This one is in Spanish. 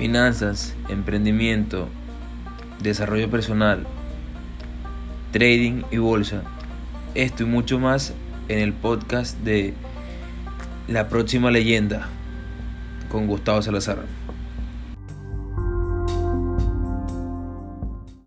finanzas, emprendimiento, desarrollo personal, trading y bolsa. Esto y mucho más en el podcast de La próxima leyenda con Gustavo Salazar.